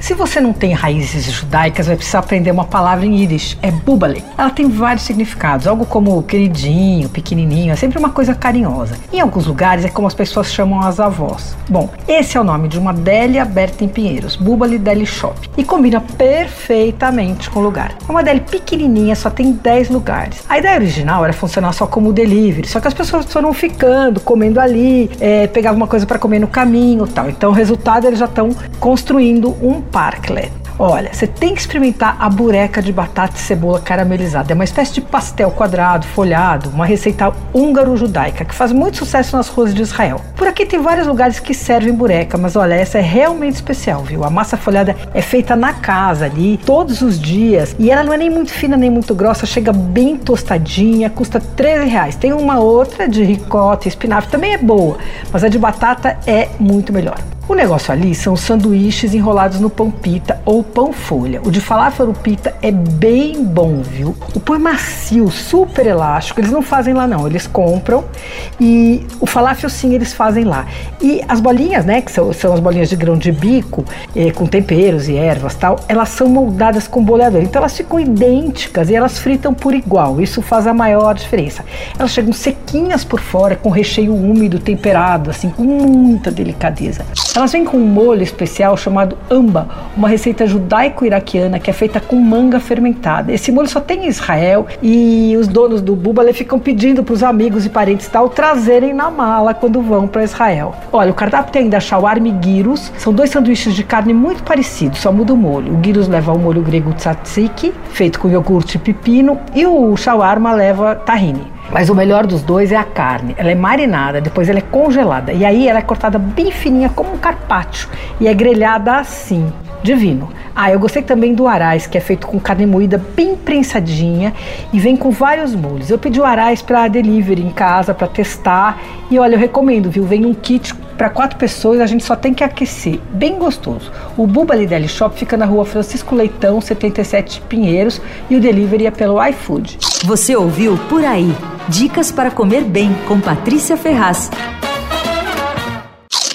Se você não tem raízes judaicas, vai precisar aprender uma palavra em Yiddish, é bubale. Ela tem vários significados, algo como queridinho, pequenininho, é sempre uma coisa carinhosa. Em alguns lugares é como as pessoas chamam as avós. Bom, esse é o nome de uma deli aberta em Pinheiros, Bubale Deli Shop, e combina perfeitamente com o lugar. É uma deli pequenininha, só tem 10 lugares. A ideia original era funcionar só como delivery, só que as pessoas foram ficando, comendo ali, é, pegavam uma coisa para comer no caminho tal. Então, o resultado, eles já estão construindo um Parklet. Olha, você tem que experimentar a bureca de batata e cebola caramelizada. É uma espécie de pastel quadrado, folhado, uma receita húngaro-judaica que faz muito sucesso nas ruas de Israel. Por aqui tem vários lugares que servem bureca, mas olha, essa é realmente especial, viu? A massa folhada é feita na casa ali, todos os dias, e ela não é nem muito fina nem muito grossa, chega bem tostadinha, custa 13 reais. Tem uma outra de ricota e espinafre, também é boa, mas a de batata é muito melhor. O negócio ali são sanduíches enrolados no pão pita ou pão folha. O de falafel pita é bem bom, viu? O pão é macio, super elástico. Eles não fazem lá não, eles compram e o falafel sim eles fazem lá. E as bolinhas, né, que são, são as bolinhas de grão de bico eh, com temperos e ervas tal, elas são moldadas com boleador. Então elas ficam idênticas e elas fritam por igual. Isso faz a maior diferença. Elas chegam sequinhas por fora com recheio úmido, temperado, assim com muita delicadeza. Elas vêm com um molho especial chamado amba, uma receita judaico-iraquiana que é feita com manga fermentada. Esse molho só tem em Israel e os donos do Bubale ficam pedindo para os amigos e parentes tal trazerem na mala quando vão para Israel. Olha, o cardápio tem ainda shawarma e gyros, são dois sanduíches de carne muito parecidos, só muda o molho. O gyros leva o molho grego tzatziki, feito com iogurte e pepino, e o shawarma leva tahine. Mas o melhor dos dois é a carne. Ela é marinada, depois ela é congelada. E aí ela é cortada bem fininha, como um carpaccio. E é grelhada assim. Divino. Ah, eu gostei também do arais, que é feito com carne moída bem prensadinha e vem com vários molhos. Eu pedi o arais para delivery em casa para testar e olha, eu recomendo, viu? Vem um kit para quatro pessoas, a gente só tem que aquecer. Bem gostoso. O Buba Lidl Shop fica na rua Francisco Leitão, 77 Pinheiros e o delivery é pelo iFood. Você ouviu Por Aí. Dicas para comer bem com Patrícia Ferraz.